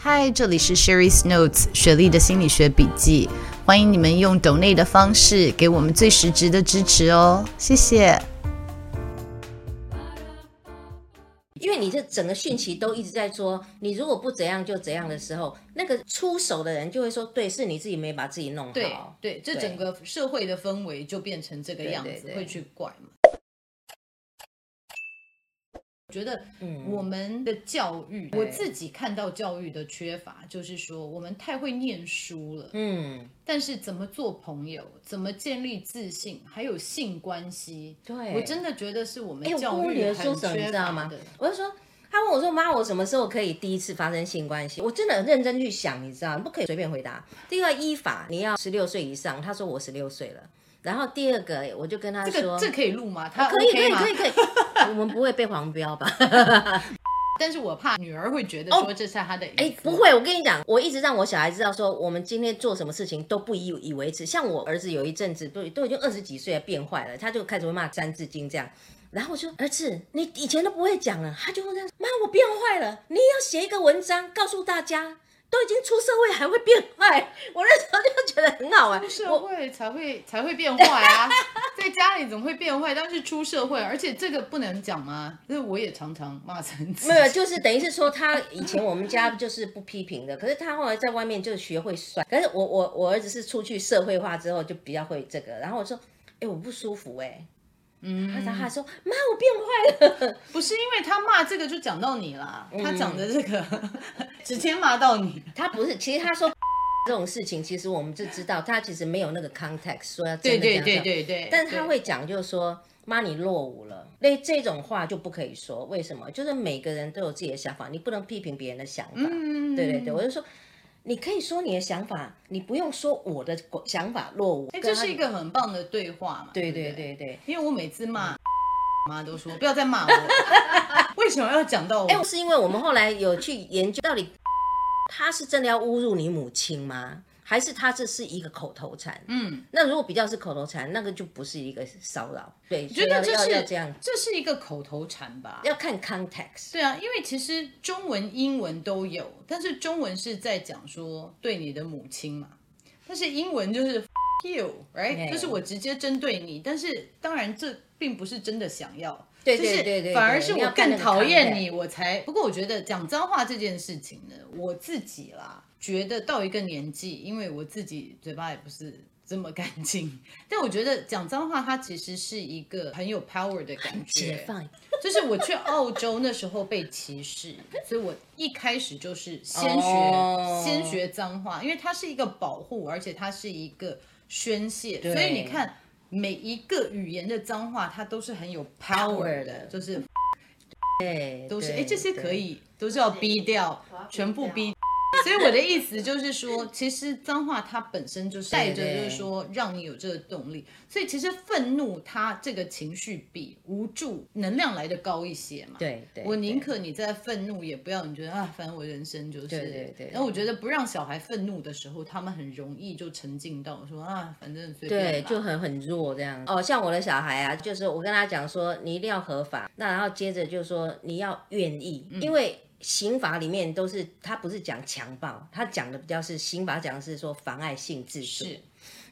嗨，这里是 Sherry's Notes 雪莉的心理学笔记。欢迎你们用 donate 的方式给我们最实质的支持哦，谢谢。因为你这整个讯息都一直在说，你如果不怎样就怎样的时候，那个出手的人就会说，对，是你自己没把自己弄好。对对，这整个社会的氛围就变成这个样子，对对对，会去怪嘛。我觉得，嗯，我们的教育，我自己看到教育的缺乏，就是说我们太会念书了，嗯，但是怎么做朋友，怎么建立自信，还有性关系，对，我真的觉得是我们教育很缺乏的。欸、我，你知道吗？我就说，他问我说：“妈，我什么时候可以第一次发生性关系？”我真的很认真去想，你知道，不可以随便回答。第二依法，你要十六岁以上。他说我十六岁了。然后第二个，我就跟他说：“这个这可以录吗？他、可以可以可以可以，我们不会被黄标吧？但是我怕女儿会觉得说这是他的。哎、哦，不会，我跟你讲，我一直让我小孩知道说，我们今天做什么事情都不以以为耻。像我儿子有一阵子都都已经二十几岁了，变坏了，他就开始会骂《三字经》这样。然后我说：“儿子，你以前都不会讲了。”他就会这样：“妈，我变坏了，你要写一个文章告诉大家。”都已经出社会还会变坏，我那时候就觉得很好玩。出社会才会才会变坏啊，在家里怎么会变坏？但是出社会，而且这个不能讲吗？因为我也常常骂三字。没有，就是等于是说他以前我们家就是不批评的，可是他后来在外面就学会算。可是我我我儿子是出去社会化之后就比较会这个，然后我说，哎，我不舒服哎。嗯，他他说妈，我变坏了，不是因为他骂这个就讲到你了，他讲的这个直接骂到你，他不是，其实他说 这种事情，其实我们就知道他其实没有那个 context 说要真的对对对对对，但是他会讲就是说妈你落伍了，那这种话就不可以说，为什么？就是每个人都有自己的想法，你不能批评别人的想法，嗯，对对对，我就说。你可以说你的想法，你不用说我的想法落伍。哎，这是一个很棒的对话嘛？对对对对，因为我每次骂 妈都说不要再骂我，为什么要讲到我？哎，是因为我们后来有去研究，到底 他是真的要侮辱你母亲吗？还是他这是一个口头禅？嗯，那如果比较是口头禅，那个就不是一个骚扰。对，觉得这是要这样，这是一个口头禅吧？要看 context。对啊，因为其实中文、英文都有，但是中文是在讲说对你的母亲嘛，但是英文就是 you，right？就是我直接针对你，但是当然这并不是真的想要。对对对对，反而是我更讨厌你，我才。不过我觉得讲脏话这件事情呢，我自己啦。觉得到一个年纪，因为我自己嘴巴也不是这么干净，但我觉得讲脏话，它其实是一个很有 power 的感觉。就是我去澳洲那时候被歧视，所以我一开始就是先学、oh. 先学脏话，因为它是一个保护，而且它是一个宣泄。所以你看每一个语言的脏话，它都是很有 power 的，就是对，都是哎这些可以都是要逼掉，全部逼。所以我的意思就是说，其实脏话它本身就是带着，就是说让你有这个动力。所以其实愤怒它这个情绪比无助能量来的高一些嘛。对对，我宁可你在愤怒，也不要你觉得啊，反正我人生就是。对对对。然后我觉得不让小孩愤怒的时候，他们很容易就沉浸到说啊，反正随便。对，就很很弱这样。哦，像我的小孩啊，就是我跟他讲说，你一定要合法。那然后接着就说你要愿意，因为。刑法里面都是，他不是讲强暴，他讲的比较是刑法讲的是说妨碍性自主。是，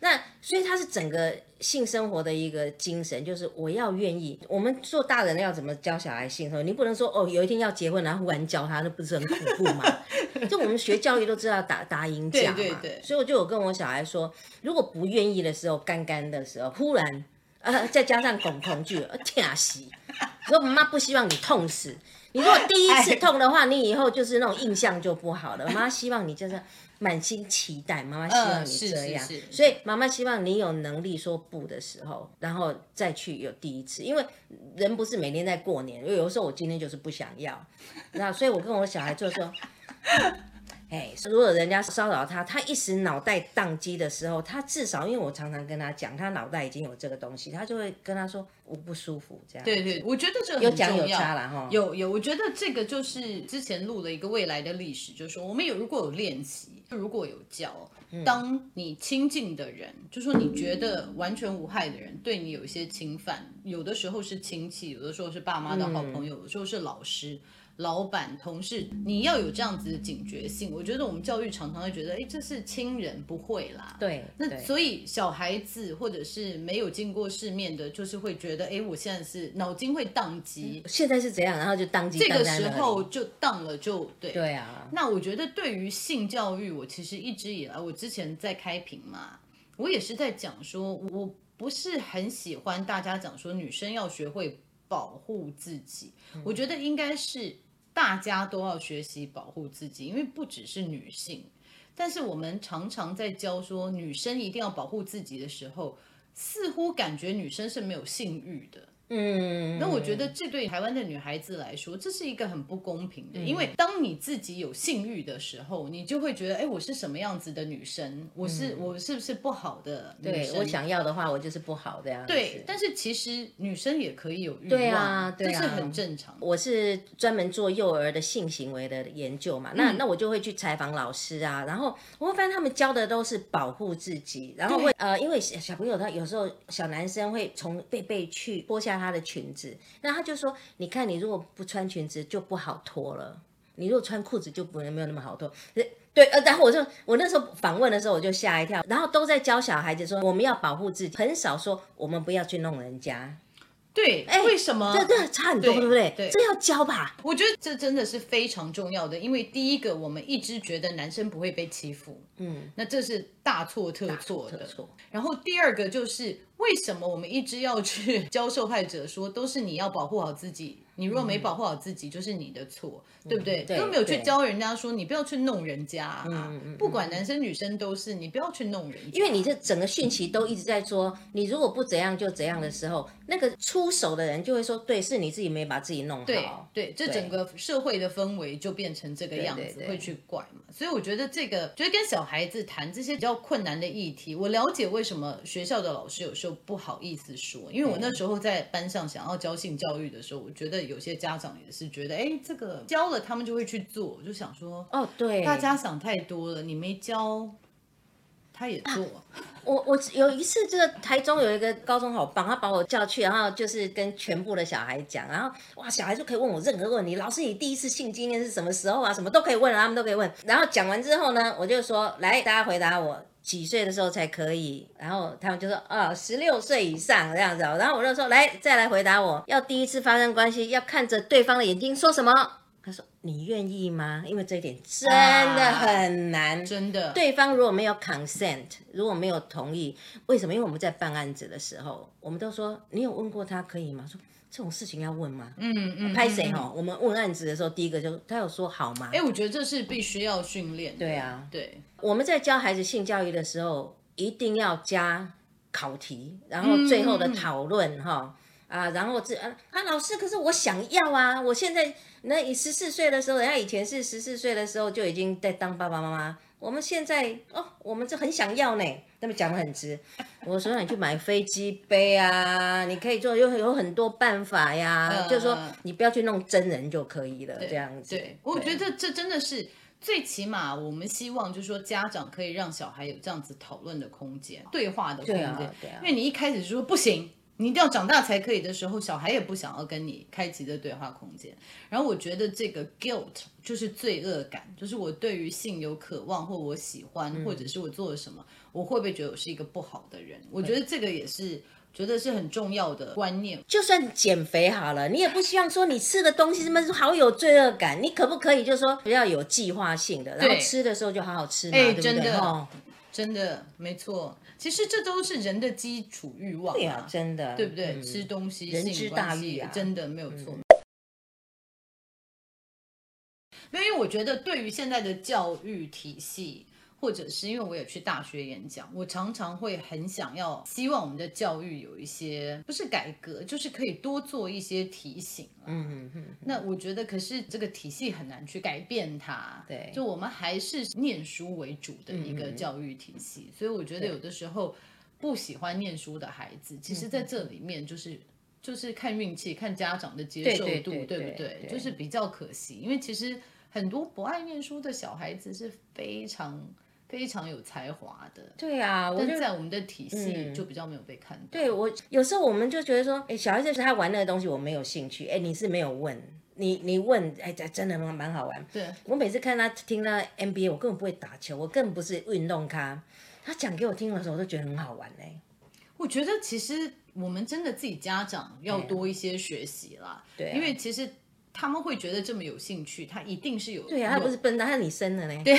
那所以他是整个性生活的一个精神，就是我要愿意。我们做大人要怎么教小孩性生活？你不能说哦，有一天要结婚，然后忽然教他，那不是很恐怖吗？就我们学教育都知道打打赢架嘛。对对对。所以我就有跟我小孩说，如果不愿意的时候，干干的时候，忽然呃再加上恐恐惧，天啊，死！说妈妈不希望你痛死。你如果第一次痛的话，你以后就是那种印象就不好了。妈妈希望你就是满心期待，妈妈希望你这样，是是是所以妈妈希望你有能力说不的时候，然后再去有第一次。因为人不是每天在过年，因为有的时候我今天就是不想要，那所以我跟我小孩就说。哎，如果人家骚扰他，他一时脑袋宕机的时候，他至少因为我常常跟他讲，他脑袋已经有这个东西，他就会跟他说我不舒服这样。对对，我觉得这个有讲有差了哈。有有，我觉得这个就是之前录了一个未来的历史，就是说我们有如果有练习，如果有教，当你亲近的人，就说你觉得完全无害的人对你有一些侵犯，有的时候是亲戚，有的时候是爸妈的好朋友，有的时候是老师。老板、同事，你要有这样子的警觉性。我觉得我们教育常常会觉得，哎，这是亲人，不会啦。对，那所以小孩子或者是没有见过世面的，就是会觉得，哎，我现在是脑筋会宕机。现在是怎样？然后就宕机。这个时候就宕了，就对。对啊。那我觉得对于性教育，我其实一直以来，我之前在开屏嘛，我也是在讲说，我不是很喜欢大家讲说女生要学会保护自己。嗯、我觉得应该是。大家都要学习保护自己，因为不只是女性，但是我们常常在教说女生一定要保护自己的时候，似乎感觉女生是没有性欲的。嗯，那我觉得这对台湾的女孩子来说，这是一个很不公平的，因为当你自己有性欲的时候，你就会觉得，哎，我是什么样子的女生？我是我是不是不好的女生？对，我想要的话，我就是不好的样。对，但是其实女生也可以有欲望，对啊，对啊，这是很正常。我是专门做幼儿的性行为的研究嘛，那那我就会去采访老师啊，然后我会发现他们教的都是保护自己，然后会呃，因为小朋友他有时候小男生会从背背去剥下她的裙子，那他就说：“你看，你如果不穿裙子就不好脱了，你如果穿裤子就不能没有那么好脱。”对，呃，然后我就我那时候访问的时候我就吓一跳，然后都在教小孩子说我们要保护自己，很少说我们不要去弄人家。对，哎，为什么？这这差很多，对不对？对，这要教吧？我觉得这真的是非常重要的，因为第一个，我们一直觉得男生不会被欺负，嗯，那这是大错特错的。错。然后第二个就是，为什么我们一直要去 教受害者说，都是你要保护好自己。你如果没保护好自己，就是你的错，嗯、对不对？都没有去教人家说，你不要去弄人家啊！嗯、不管男生女生都是，你不要去弄人家。因为你这整个讯息都一直在说，你如果不怎样就怎样的时候，那个出手的人就会说，对，是你自己没把自己弄好。对对，这整个社会的氛围就变成这个样子，会去怪嘛。所以我觉得这个，觉得跟小孩子谈这些比较困难的议题，我了解为什么学校的老师有时候不好意思说，因为我那时候在班上想要教性教育的时候，我觉得有些家长也是觉得，哎，这个教了他们就会去做，就想说，哦，对，大家想太多了，你没教，他也做。啊、我我有一次，这个台中有一个高中好棒，他把我叫去，然后就是跟全部的小孩讲，然后哇，小孩就可以问我任何问题，老师，你第一次性经验是什么时候啊？什么都可以问，他们都可以问。然后讲完之后呢，我就说，来，大家回答我。几岁的时候才可以？然后他们就说啊，十六岁以上这样子。然后我就说，来，再来回答我，要第一次发生关系，要看着对方的眼睛说什么？他说，你愿意吗？因为这一点真的很难，啊、真的。对方如果没有 consent，如果没有同意，为什么？因为我们在办案子的时候，我们都说，你有问过他可以吗？说。这种事情要问吗？嗯嗯，拍谁哈？我们问案子的时候，第一个就他有说好吗？哎，我觉得这是必须要训练。对啊，对。我们在教孩子性教育的时候，一定要加考题，然后最后的讨论哈啊，然后这啊，啊老师，可是我想要啊，我现在那你十四岁的时候，人家以前是十四岁的时候就已经在当爸爸妈妈。我们现在哦，我们这很想要呢。他们讲的很直，我说让你去买飞机杯啊，你可以做，有有很多办法呀。呃、就是说你不要去弄真人就可以了，这样子。对，对我觉得这真的是最起码，我们希望就是说家长可以让小孩有这样子讨论的空间、对话的空间。对啊，对啊。因为你一开始就说不行。你一定要长大才可以的时候，小孩也不想要跟你开启的对话空间。然后我觉得这个 guilt 就是罪恶感，就是我对于性有渴望，或我喜欢，嗯、或者是我做了什么，我会不会觉得我是一个不好的人？我觉得这个也是觉得是很重要的观念。就算减肥好了，你也不希望说你吃的东西什么好有罪恶感。你可不可以就是说不要有计划性的，然后吃的时候就好好吃嘛，对不对？真的，哦、真的没错，其实这都是人的基础欲望。对啊，真的，对不对？吃东西，人之大欲啊，真的没有错。因为我觉得，对于现在的教育体系。或者是因为我也去大学演讲，我常常会很想要，希望我们的教育有一些不是改革，就是可以多做一些提醒。嗯嗯嗯。那我觉得，可是这个体系很难去改变它。对，就我们还是念书为主的一个教育体系，所以我觉得有的时候不喜欢念书的孩子，其实在这里面就是就是看运气，看家长的接受度，对不对？就是比较可惜，因为其实很多不爱念书的小孩子是非常。非常有才华的，对啊，我就在我们的体系就比较没有被看到。嗯、对我有时候我们就觉得说，哎，小孩子是他玩那个东西，我没有兴趣。哎，你是没有问，你你问，哎，真的蛮蛮好玩。对，我每次看他听他 NBA，我根本不会打球，我更不是运动咖。他讲给我听的时候，我都觉得很好玩嘞。我觉得其实我们真的自己家长要多一些学习啦。对、啊，因为其实。他们会觉得这么有兴趣，他一定是有对呀、啊，他不是笨蛋，他是你生的呢。对，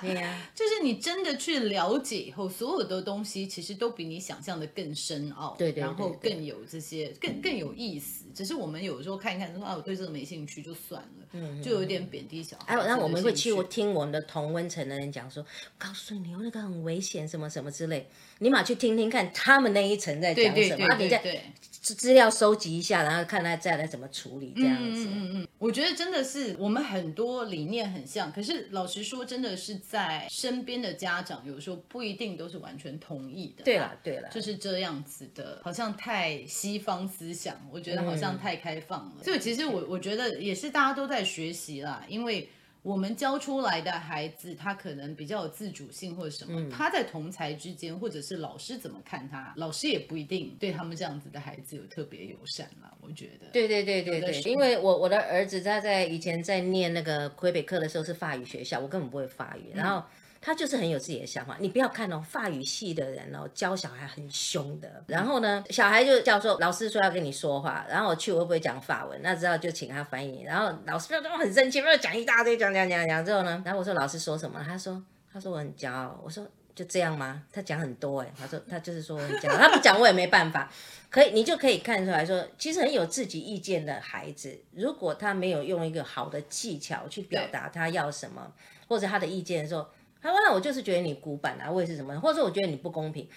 对呀、啊，就是你真的去了解以后，所有的东西其实都比你想象的更深奥，对，对，对，对，然后更有这些更更有意思。只是我们有时候看一看说啊，我对这个没兴趣就算了，嗯，就有点贬低小孩。哎，那我们会去听我们的同温层的人讲说，告诉你那个很危险，什么什么之类，你马去听听看他们那一层在讲什么，对对对对资料收集一下，然后看他再来怎么处理这样子。嗯嗯嗯，我觉得真的是我们很多理念很像，可是老实说，真的是在身边的家长有时候不一定都是完全同意的。对了对了，就是这样子的，好像太西方思想，我觉得好像太开放了。嗯、所以其实我我觉得也是大家都在学习啦，因为。我们教出来的孩子，他可能比较有自主性或者什么，嗯、他在同才之间，或者是老师怎么看他，老师也不一定对他们这样子的孩子有特别友善啦。我觉得。对对对对对，因为我我的儿子他在以前在念那个魁北克的时候是法语学校，我根本不会法语，然后。嗯他就是很有自己的想法，你不要看哦，法语系的人哦，教小孩很凶的。然后呢，小孩就叫说，老师说要跟你说话，然后我去我会不会讲法文，那之后就请他翻译。然后老师就很生气，要讲一大堆，讲讲讲讲之后呢，然后我说老师说什么？他说他说我很骄傲。我说就这样吗？他讲很多哎，他说他就是说我很骄傲，他不讲我也没办法。可以，你就可以看出来说，其实很有自己意见的孩子，如果他没有用一个好的技巧去表达他要什么，或者他的意见的时候。他说：“那我就是觉得你古板啊，或者是什么？或者说我觉得你不公平，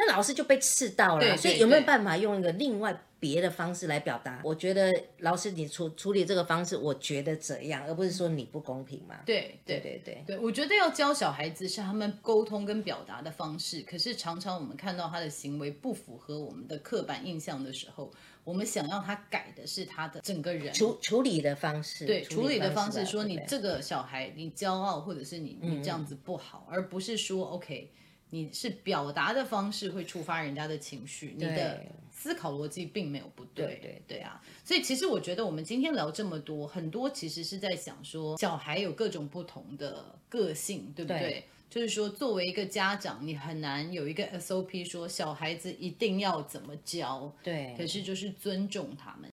那老师就被刺到了。所以有没有办法用一个另外别的方式来表达？我觉得老师你处处理这个方式，我觉得怎样，而不是说你不公平嘛？对对对对对，我觉得要教小孩子是他们沟通跟表达的方式，可是常常我们看到他的行为不符合我们的刻板印象的时候。”我们想要他改的是他的整个人处处理的方式，对处理的方式，说你这个小孩你骄傲，或者是你你这样子不好，嗯、而不是说 OK，你是表达的方式会触发人家的情绪，你的思考逻辑并没有不对，对对对啊，所以其实我觉得我们今天聊这么多，很多其实是在想说，小孩有各种不同的个性，对不对？对就是说，作为一个家长，你很难有一个 SOP 说小孩子一定要怎么教。对，可是就是尊重他们。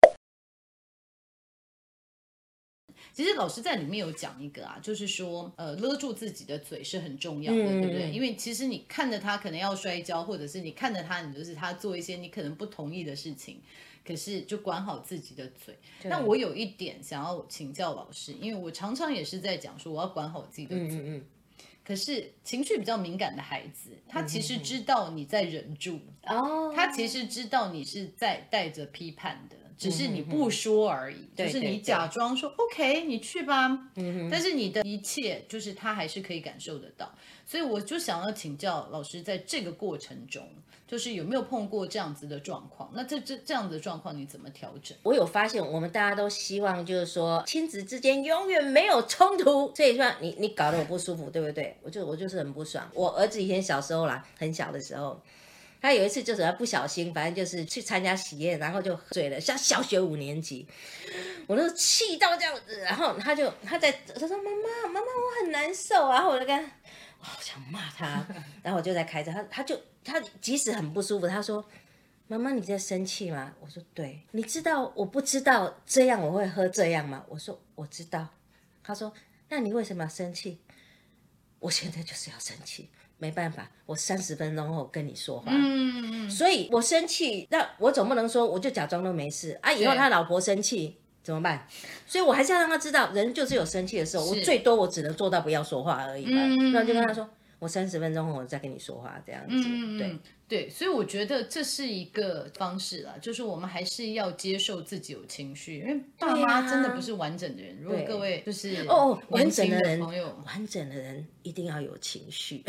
其实老师在里面有讲一个啊，就是说，呃，勒住自己的嘴是很重要的，嗯、对不对？因为其实你看着他可能要摔跤，或者是你看着他，你就是他做一些你可能不同意的事情，可是就管好自己的嘴。那我有一点想要请教老师，因为我常常也是在讲说，我要管好自己的嘴。嗯嗯可是情绪比较敏感的孩子，他其实知道你在忍住哦，他其实知道你是在带着批判的，只是你不说而已，就是你假装说 OK，你去吧，嗯，但是你的一切就是他还是可以感受得到，所以我就想要请教老师，在这个过程中。就是有没有碰过这样子的状况？那这这这样子的状况你怎么调整？我有发现，我们大家都希望就是说亲子之间永远没有冲突，所以说你你搞得我不舒服，对不对？我就我就是很不爽。我儿子以前小时候啦，很小的时候，他有一次就是他不小心，反正就是去参加喜宴，然后就喝醉了，像小学五年级，我都气到这样子，然后他就他在他说妈妈妈妈我很难受，然后我就跟。好想骂他，然后我就在开车，他他就他即使很不舒服，他说：“妈妈你在生气吗？”我说：“对，你知道我不知道这样我会喝这样吗？”我说：“我知道。”他说：“那你为什么要生气？”我现在就是要生气，没办法，我三十分钟后跟你说话。嗯，所以我生气，那我总不能说我就假装都没事啊。以后他老婆生气。怎么办？所以我还是要让他知道，人就是有生气的时候，我最多我只能做到不要说话而已。嗯，那就跟他说，我三十分钟后我再跟你说话，这样子。嗯、对对，所以我觉得这是一个方式啦，就是我们还是要接受自己有情绪，因为爸妈真的不是完整的人。如果各位就是哦，完整的人，完整的人一定要有情绪，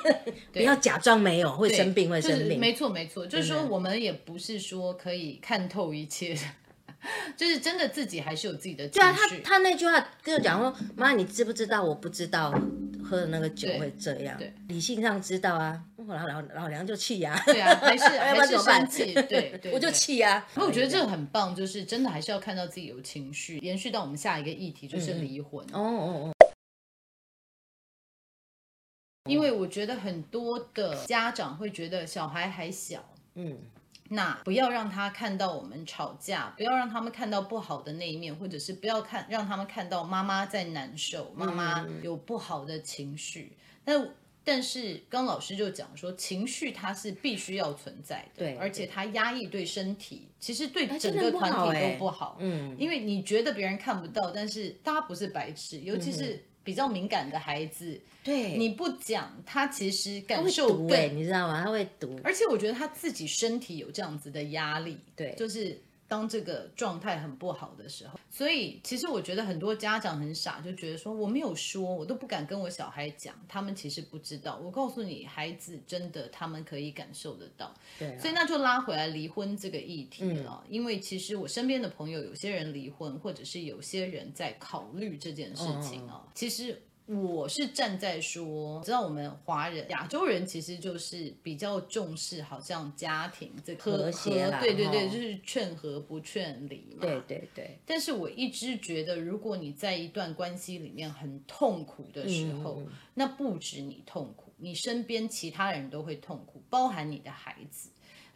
不要假装没有，会生病，会生病。没错没错，就是说我们也不是说可以看透一切。就是真的自己还是有自己的情绪。对啊，他他那句话跟我讲说：“妈，你知不知道？我不知道喝的那个酒会这样。”对，理性上知道啊。然后老老娘就气呀。对啊，还是还是生气。对 对，我就气呀。那我觉得这个很棒，就是真的还是要看到自己有情绪。延续到我们下一个议题，就是离婚。哦哦哦。因为我觉得很多的家长会觉得小孩还小。嗯。那不要让他看到我们吵架，不要让他们看到不好的那一面，或者是不要看让他们看到妈妈在难受，妈妈有不好的情绪。那但是刚老师就讲说，情绪它是必须要存在的，对，而且它压抑对身体，其实对整个团体都不好。嗯，因为你觉得别人看不到，但是大家不是白痴，尤其是。比较敏感的孩子，对，你不讲，他其实感受更，对，你知道吗？他会读，而且我觉得他自己身体有这样子的压力，对，就是当这个状态很不好的时候，所以其实我觉得很多家长很傻，就觉得说我没有说，我都不敢跟我小孩讲，他们其实不知道。我告诉你，孩子真的他们可以感受得到，对，所以那就拉回来离婚这个议题了，嗯，因为其实我身边的朋友有些人离婚，或者是有些人在考虑这件事情啊，嗯，其实。我是站在说，知道我们华人、亚洲人其实就是比较重视，好像家庭这个和谐啦，对对对，就是劝和不劝离嘛。对对对。但是我一直觉得，如果你在一段关系里面很痛苦的时候，嗯、那不止你痛苦，你身边其他人都会痛苦，包含你的孩子。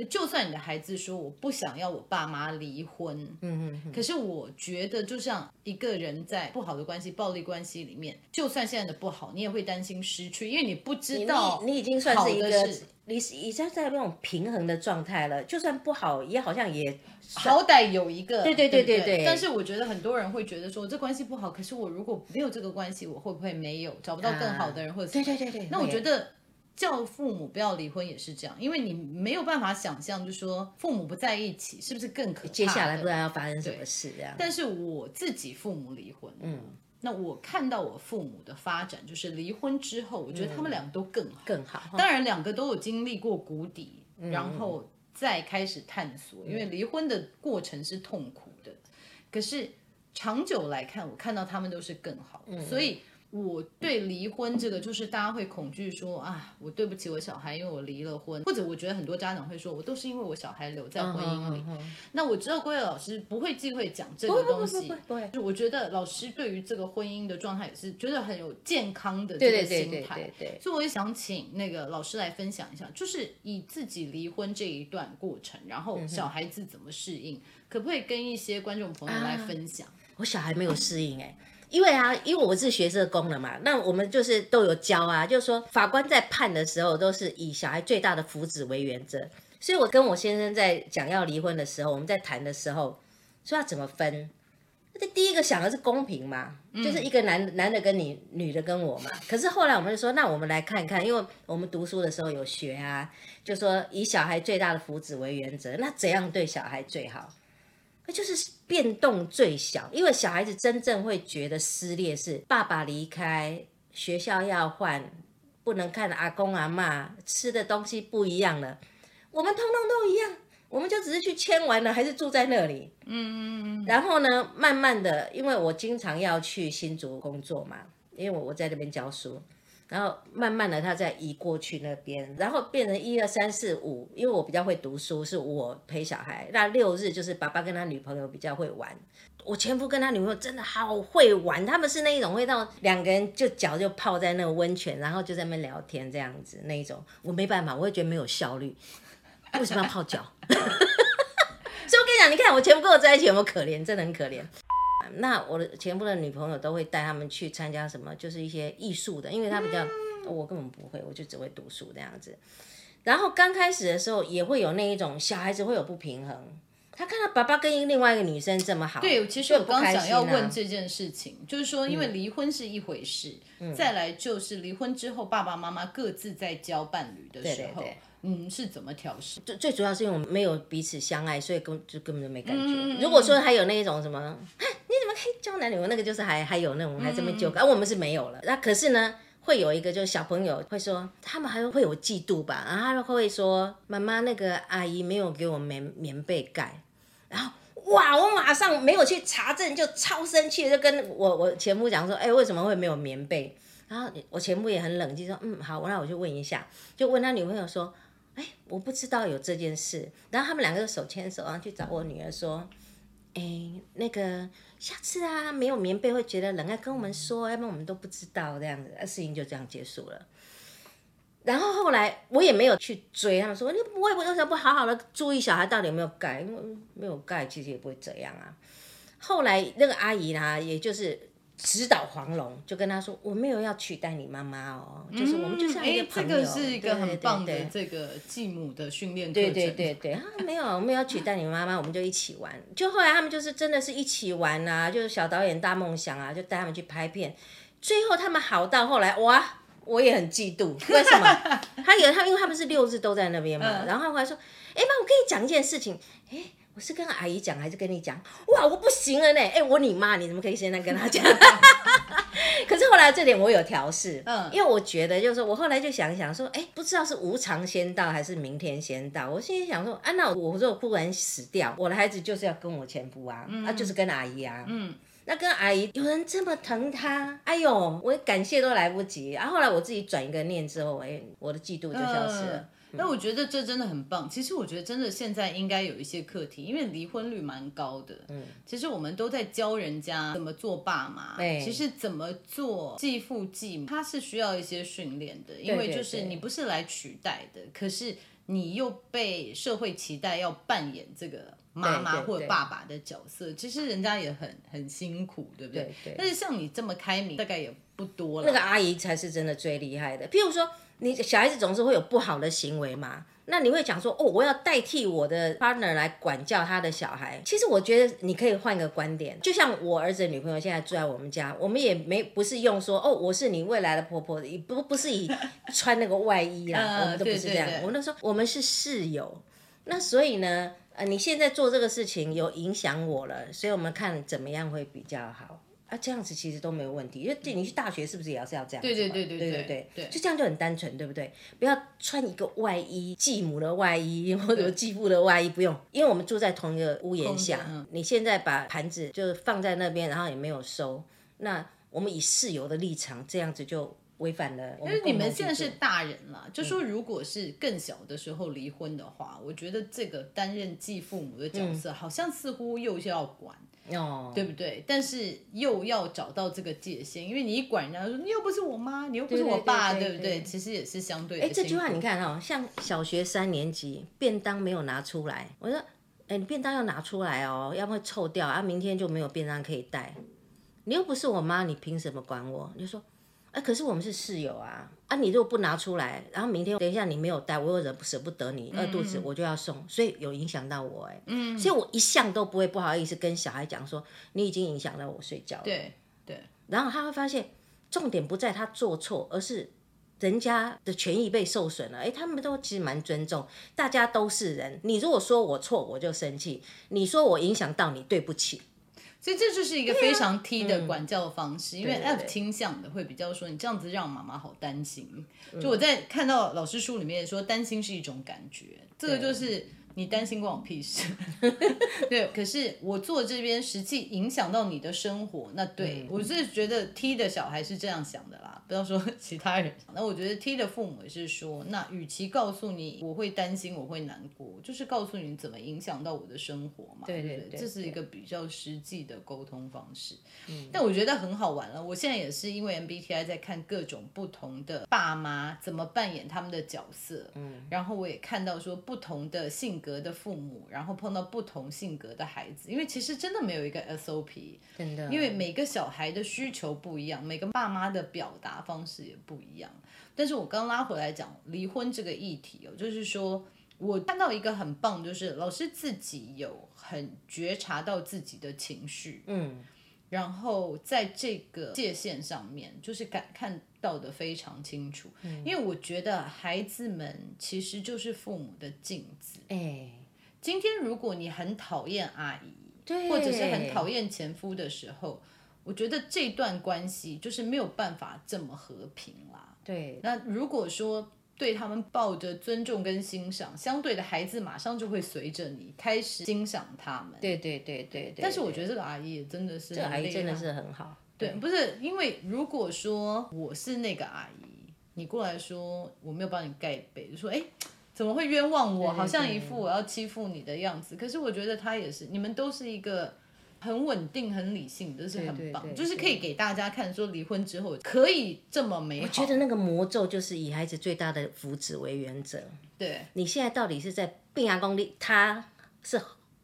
就算你的孩子说我不想要我爸妈离婚，嗯嗯，可是我觉得就像一个人在不好的关系、暴力关系里面，就算现在的不好，你也会担心失去，因为你不知道你，你已经算是一个，你已经在那种平衡的状态了。就算不好，也好像也好歹有一个，对对对对对。但是我觉得很多人会觉得说，这关系不好，可是我如果没有这个关系，我会不会没有找不到更好的人，啊、或者对对对对。那我觉得。叫父母不要离婚也是这样，因为你没有办法想象，就说父母不在一起是不是更可怕？接下来不知道要发生什么事这样。但是我自己父母离婚，嗯，那我看到我父母的发展，就是离婚之后，我觉得他们两个都更好，更好。当然，两个都有经历过谷底，然后再开始探索，因为离婚的过程是痛苦的。可是长久来看，我看到他们都是更好，所以。我对离婚这个，就是大家会恐惧说啊，我对不起我小孩，因为我离了婚，或者我觉得很多家长会说，我都是因为我小孩留在婚姻里。那我知道郭伟老师不会忌讳讲这个东西，就我觉得老师对于这个婚姻的状态也是觉得很有健康的这个心态。所以我也想请那个老师来分享一下，就是以自己离婚这一段过程，然后小孩子怎么适应，可不可以跟一些观众朋友来分享？我小孩没有适应哎。因为啊，因为我是学社工的嘛，那我们就是都有教啊，就是说法官在判的时候都是以小孩最大的福祉为原则，所以我跟我先生在讲要离婚的时候，我们在谈的时候说要怎么分，这第一个想的是公平嘛，就是一个男男的跟你，女的跟我嘛，可是后来我们就说，那我们来看看，因为我们读书的时候有学啊，就说以小孩最大的福祉为原则，那怎样对小孩最好？那就是变动最小，因为小孩子真正会觉得撕裂是爸爸离开，学校要换，不能看阿公阿嬷，吃的东西不一样了，我们通通都一样，我们就只是去签完了，还是住在那里。嗯嗯嗯。然后呢，慢慢的，因为我经常要去新竹工作嘛，因为我我在那边教书。然后慢慢的，他再移过去那边，然后变成一二三四五，因为我比较会读书，是我陪小孩。那六日就是爸爸跟他女朋友比较会玩。我前夫跟他女朋友真的好会玩，他们是那一种会到两个人就脚就泡在那个温泉，然后就在那边聊天这样子那一种。我没办法，我会觉得没有效率。为什么要泡脚？所以我跟你讲，你看我前夫跟我在一起有没有可怜？真的很可怜。那我的前夫的女朋友都会带他们去参加什么，就是一些艺术的，因为他比较，我根本不会，我就只会读书这样子。然后刚开始的时候也会有那一种小孩子会有不平衡，他看到爸爸跟另外一个女生这么好，对，其实我刚想要问这件事情，啊、就是说，因为离婚是一回事，嗯、再来就是离婚之后，爸爸妈妈各自在交伴侣的时候，对对对嗯，是怎么调试？最最主要是因为我们没有彼此相爱，所以根就根本就没感觉。嗯、如果说还有那一种什么，你怎么可以交男女朋友？那个就是还还有那种还这么纠葛，而、嗯啊、我们是没有了。那可是呢？会有一个，就是小朋友会说，他们还会有嫉妒吧，然后他们会说，妈妈那个阿姨没有给我棉棉被盖，然后哇，我马上没有去查证，就超生气，就跟我我前夫讲说，哎，为什么会没有棉被？然后我前夫也很冷静说，嗯，好，那我就问一下，就问他女朋友说，哎，我不知道有这件事，然后他们两个手牵手，然后去找我女儿说，哎，那个。下次啊，没有棉被会觉得冷，要跟我们说，要不然我们都不知道这样子，事情就这样结束了。然后后来我也没有去追，他们说你不会，为什么不好好的注意小孩到底有没有盖？因为没有盖，其实也不会这样啊。后来那个阿姨呢，也就是。直捣黄龙，就跟他说：“我没有要取代你妈妈哦，嗯、就是我们就像一个朋友。”这个是一个很棒的这个继母的训练。对对对对，啊，没有，我没有要取代你妈妈，我们就一起玩。就后来他们就是真的是一起玩啊，就是小导演大梦想啊，就带他们去拍片。最后他们好到后来，哇，我也很嫉妒，为什么？他有他，因为他们是六日都在那边嘛。嗯、然后后来说：“哎妈，我跟你讲一件事情。”哎。我是跟阿姨讲还是跟你讲？哇，我不行了呢！哎，我你妈，你怎么可以现在跟她讲？可是后来这点我有调试，嗯，因为我觉得就是说我后来就想一想说，哎，不知道是无常先到还是明天先到。我心里想说，啊，那我如果忽然死掉，我的孩子就是要跟我前夫啊，嗯、啊，就是跟阿姨啊，嗯，那跟阿姨有人这么疼她，哎呦，我感谢都来不及。然、啊、后后来我自己转一个念之后，哎，我的嫉妒就消失了。嗯那我觉得这真的很棒。其实我觉得真的现在应该有一些课题，因为离婚率蛮高的。嗯，其实我们都在教人家怎么做爸妈，对其实怎么做继父继母，他是需要一些训练的。因为就是你不是来取代的，可是你又被社会期待要扮演这个妈妈或者爸爸的角色，对对对，其实人家也很很辛苦，对不对？对对。但是像你这么开明，大概也不多了。那个阿姨才是真的最厉害的。譬如说。你小孩子总是会有不好的行为嘛？那你会讲说，哦，我要代替我的 partner 来管教他的小孩。其实我觉得你可以换个观点，就像我儿子的女朋友现在住在我们家，我们也没不是用说，哦，我是你未来的婆婆，不不是以 穿那个外衣啦，我们都不是这样，对对对，我们都说我们是室友。那所以呢，呃，你现在做这个事情有影响我了，所以我们看怎么样会比较好。啊，这样子其实都没有问题，因为你去大学是不是也要是要这样子？对对对对对对对，对就这样就很单纯，对不对？不要穿一个外衣，继母的外衣或者继父的外衣，不用，因为我们住在同一个屋檐下。嗯、你现在把盘子就放在那边，然后也没有收，那我们以室友的立场，这样子就违反了。因为你们现在是大人了，就说如果是更小的时候离婚的话，嗯、我觉得这个担任继父母的角色，好像似乎又是要管。哦，对不对？但是又要找到这个界限，因为你一管人家说你又不是我妈，你又不是我爸，对，不对？其实也是相对的。哎，这句话你看哈、哦，像小学三年级便当没有拿出来，我说，哎，你便当要拿出来哦，要不然会臭掉啊，明天就没有便当可以带。你又不是我妈，你凭什么管我？你就说。哎，可是我们是室友啊！啊，你如果不拿出来，然后明天等一下你没有带，我又舍舍不得你饿肚子，我就要送，所以有影响到我哎。嗯，所以我一向都不会不好意思跟小孩讲说，你已经影响到我睡觉了。对对。然后他会发现，重点不在他做错，而是人家的权益被受损了。哎，他们都其实蛮尊重，大家都是人。你如果说我错，我就生气；你说我影响到你，对不起。所以这就是一个非常 T 的管教的方式，啊嗯、因为 F 倾向的会比较说，你这样子让妈妈好担心。嗯、就我在看到老师书里面说，担心是一种感觉，这个就是。你担心关我屁事，对。可是我坐这边实际影响到你的生活，那对、嗯、我是觉得 T 的小孩是这样想的啦，不要说 其他人。那我觉得 T 的父母也是说，那与其告诉你我会担心，我会难过，就是告诉你怎么影响到我的生活嘛。对对对，这是一个比较实际的沟通方式。嗯，但我觉得很好玩了。我现在也是因为 MBTI 在看各种不同的爸妈怎么扮演他们的角色，嗯，然后我也看到说不同的性格。格的父母，然后碰到不同性格的孩子，因为其实真的没有一个 SOP，真的，因为每个小孩的需求不一样，每个爸妈的表达方式也不一样。但是我刚拉回来讲离婚这个议题哦，就是说我看到一个很棒，就是老师自己有很觉察到自己的情绪，嗯，然后在这个界限上面，就是感看到的非常清楚。嗯，因为我觉得孩子们其实就是父母的镜子。哎，今天如果你很讨厌阿姨，对，或者是很讨厌前夫的时候，我觉得这段关系就是没有办法这么和平啦。对，那如果说对他们抱着尊重跟欣赏，相对的孩子马上就会随着你开始欣赏他们。对对对对对。但是我觉得这个阿姨也真的是，这个阿姨真的是很好。对，不是因为如果说我是那个阿姨，你过来说我没有帮你盖被，就说哎，怎么会冤枉我？好像一副我要欺负你的样子。可是我觉得他也是，你们都是一个。很稳定、很理性，就是很棒，就是可以给大家看，说离婚之后可以这么美好。我觉得那个魔咒就是以孩子最大的福祉为原则。对，你现在到底是在病牙功力，他是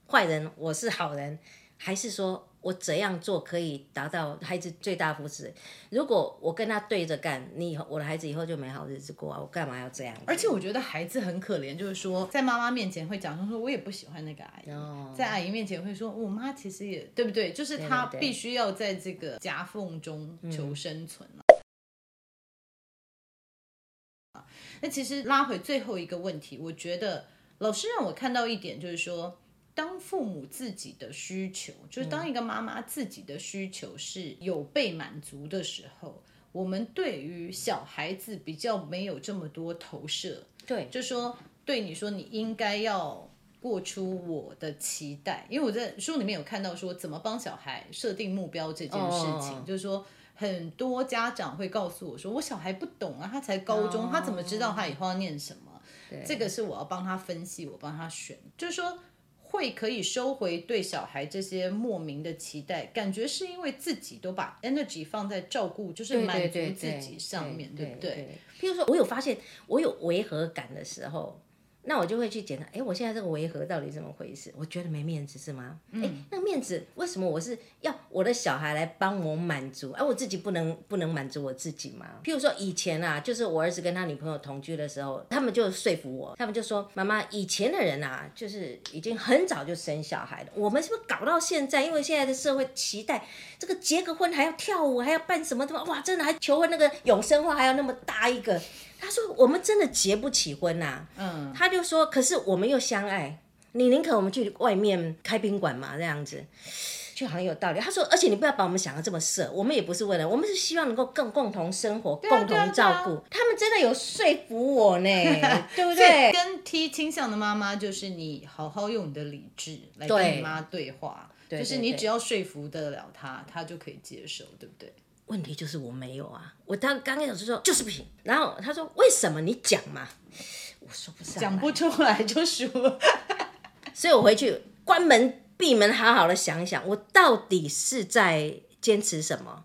坏人，我是好人，还是说？我怎样做可以达到孩子最大福祉？如果我跟他对着干，你以后我的孩子以后就没好日子过啊！我干嘛要这样？而且我觉得孩子很可怜，就是说在妈妈面前会讲说，我也不喜欢那个阿姨；哦、在阿姨面前会说，我妈其实也对不对？就是他必须要在这个夹缝中求生存、嗯、那其实拉回最后一个问题，我觉得老师让我看到一点，就是说。当父母自己的需求，就是当一个妈妈自己的需求是有被满足的时候，我们对于小孩子比较没有这么多投射。对，就说对你说，你应该要过出我的期待，因为我在书里面有看到说怎么帮小孩设定目标这件事情，哦、就是说很多家长会告诉我说，我小孩不懂啊，他才高中，哦、他怎么知道他以后要念什么？对，这个是我要帮他分析，我帮他选，就是说。会可以收回对小孩这些莫名的期待，感觉是因为自己都把 energy 放在照顾，就是满足自己上面，对不对？譬如说，我有发现我有违和感的时候。那我就会去检查，哎，我现在这个违和到底怎么回事？我觉得没面子是吗？哎，那面子为什么我是要我的小孩来帮我满足，而我自己不能不能满足我自己吗？譬如说以前啊，就是我儿子跟他女朋友同居的时候，他们就说服我，他们就说，妈妈，以前的人啊，就是已经很早就生小孩了，我们是不是搞到现在？因为现在的社会期待这个结个婚还要跳舞，还要办什么什么，哇，真的还求婚那个永生花还要那么大一个。他说：“我们真的结不起婚呐、啊。”嗯，他就说：“可是我们又相爱，你宁可我们去外面开宾馆嘛？这样子就好像有道理。”他说：“而且你不要把我们想的这么色，我们也不是为了，我们是希望能够更共同生活，啊、共同照顾。啊啊”他们真的有说服我呢，对不对？跟 T 倾向的妈妈就是你好好用你的理智来跟你妈对话，对就是你只要说服得了她，她就可以接受，对不对？问题就是我没有啊，我当刚开始说就是不行，然后他说为什么你讲嘛，我说不上，讲不出来就输了，所以我回去关门闭门，好好的想一想，我到底是在坚持什么？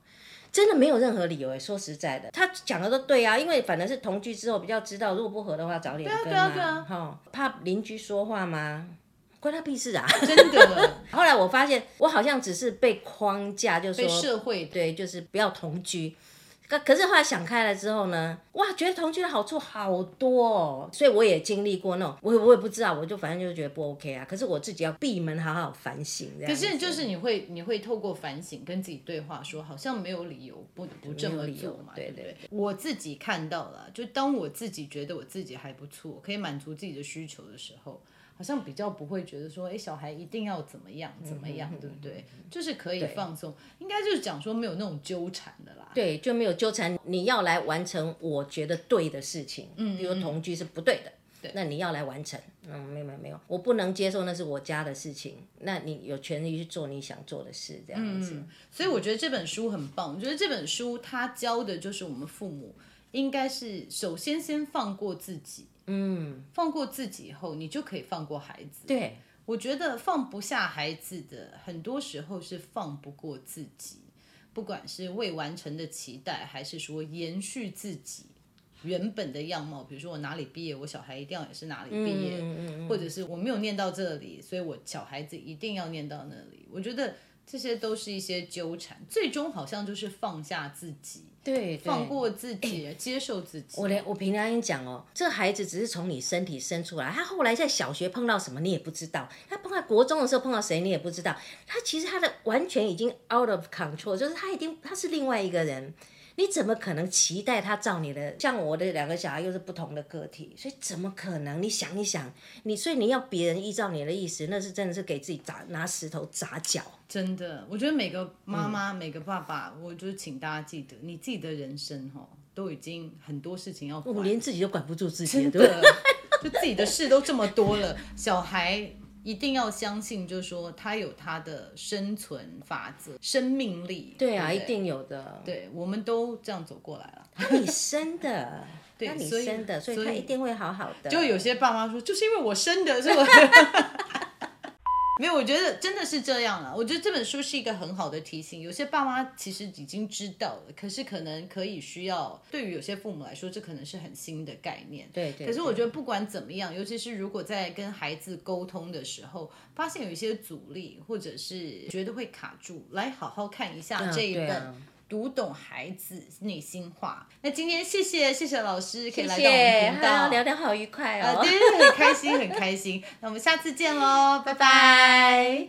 真的没有任何理由诶，说实在的，他讲的都对啊，因为反正是同居之后比较知道，如果不合的话早点分嘛，哈、啊啊哦，怕邻居说话吗？关他屁事啊！真的。后来我发现，我好像只是被框架，就是说被社会对，就是不要同居。可可是后来想开了之后呢，哇，觉得同居的好处好多哦。所以我也经历过那种，我我也不知道，我就反正就觉得不 OK 啊。可是我自己要闭门好好反省。可是就是你会你会透过反省跟自己对话，说好像没有理由不不这么做嘛，对不对？对对，我自己看到了，就当我自己觉得我自己还不错，可以满足自己的需求的时候。好像比较不会觉得说，哎，小孩一定要怎么样怎么样，对不对？就是可以放松，应该就是讲说没有那种纠缠的啦。对，就没有纠缠。你要来完成我觉得对的事情，嗯，比如同居是不对的，对，那你要来完成，嗯，没有没有没有，我不能接受那是我家的事情，那你有权利去做你想做的事，这样子。所以我觉得这本书很棒，我觉得这本书它教的就是我们父母应该是首先先放过自己。嗯，放过自己以后，你就可以放过孩子。对，我觉得放不下孩子的，很多时候是放不过自己，不管是未完成的期待，还是说延续自己原本的样貌。比如说我哪里毕业，我小孩一定要也是哪里毕业，嗯，或者是我没有念到这里，所以我小孩子一定要念到那里。我觉得这些都是一些纠缠，最终好像就是放下自己。对，放过自己，接受自己。我连我凭良心讲哦，这孩子只是从你身体生出来，他后来在小学碰到什么你也不知道，他碰到国中的时候碰到谁你也不知道，他其实他的完全已经 out of control，就是他已经他是另外一个人。你怎么可能期待他照你的？像我的两个小孩又是不同的个体，所以怎么可能？你想一想，你所以你要别人依照你的意思，那是真的是给自己砸拿石头砸脚。真的，我觉得每个妈妈、嗯、每个爸爸，我就请大家记得，你自己的人生哈，都已经很多事情要管，我连自己都管不住自己，真的，就自己的事都这么多了，小孩。一定要相信，就是说他有他的生存法则、生命力。对啊，对对一定有的。对，我们都这样走过来了。那你生的，对你生的，所以他一定会好好的。就有些爸妈说，就是因为我生的，是吧？没有，我觉得真的是这样了。我觉得这本书是一个很好的提醒。有些爸妈其实已经知道了，可是可能可以需要，对于有些父母来说，这可能是很新的概念。对，对对。可是我觉得不管怎么样，尤其是如果在跟孩子沟通的时候，发现有一些阻力，或者是觉得会卡住，来好好看一下这一本。读懂孩子内心话。那今天谢谢谢谢老师可以来到我们频道，聊聊好愉快哦。呃，对，很开心很开心。那我们下次见喽，拜拜。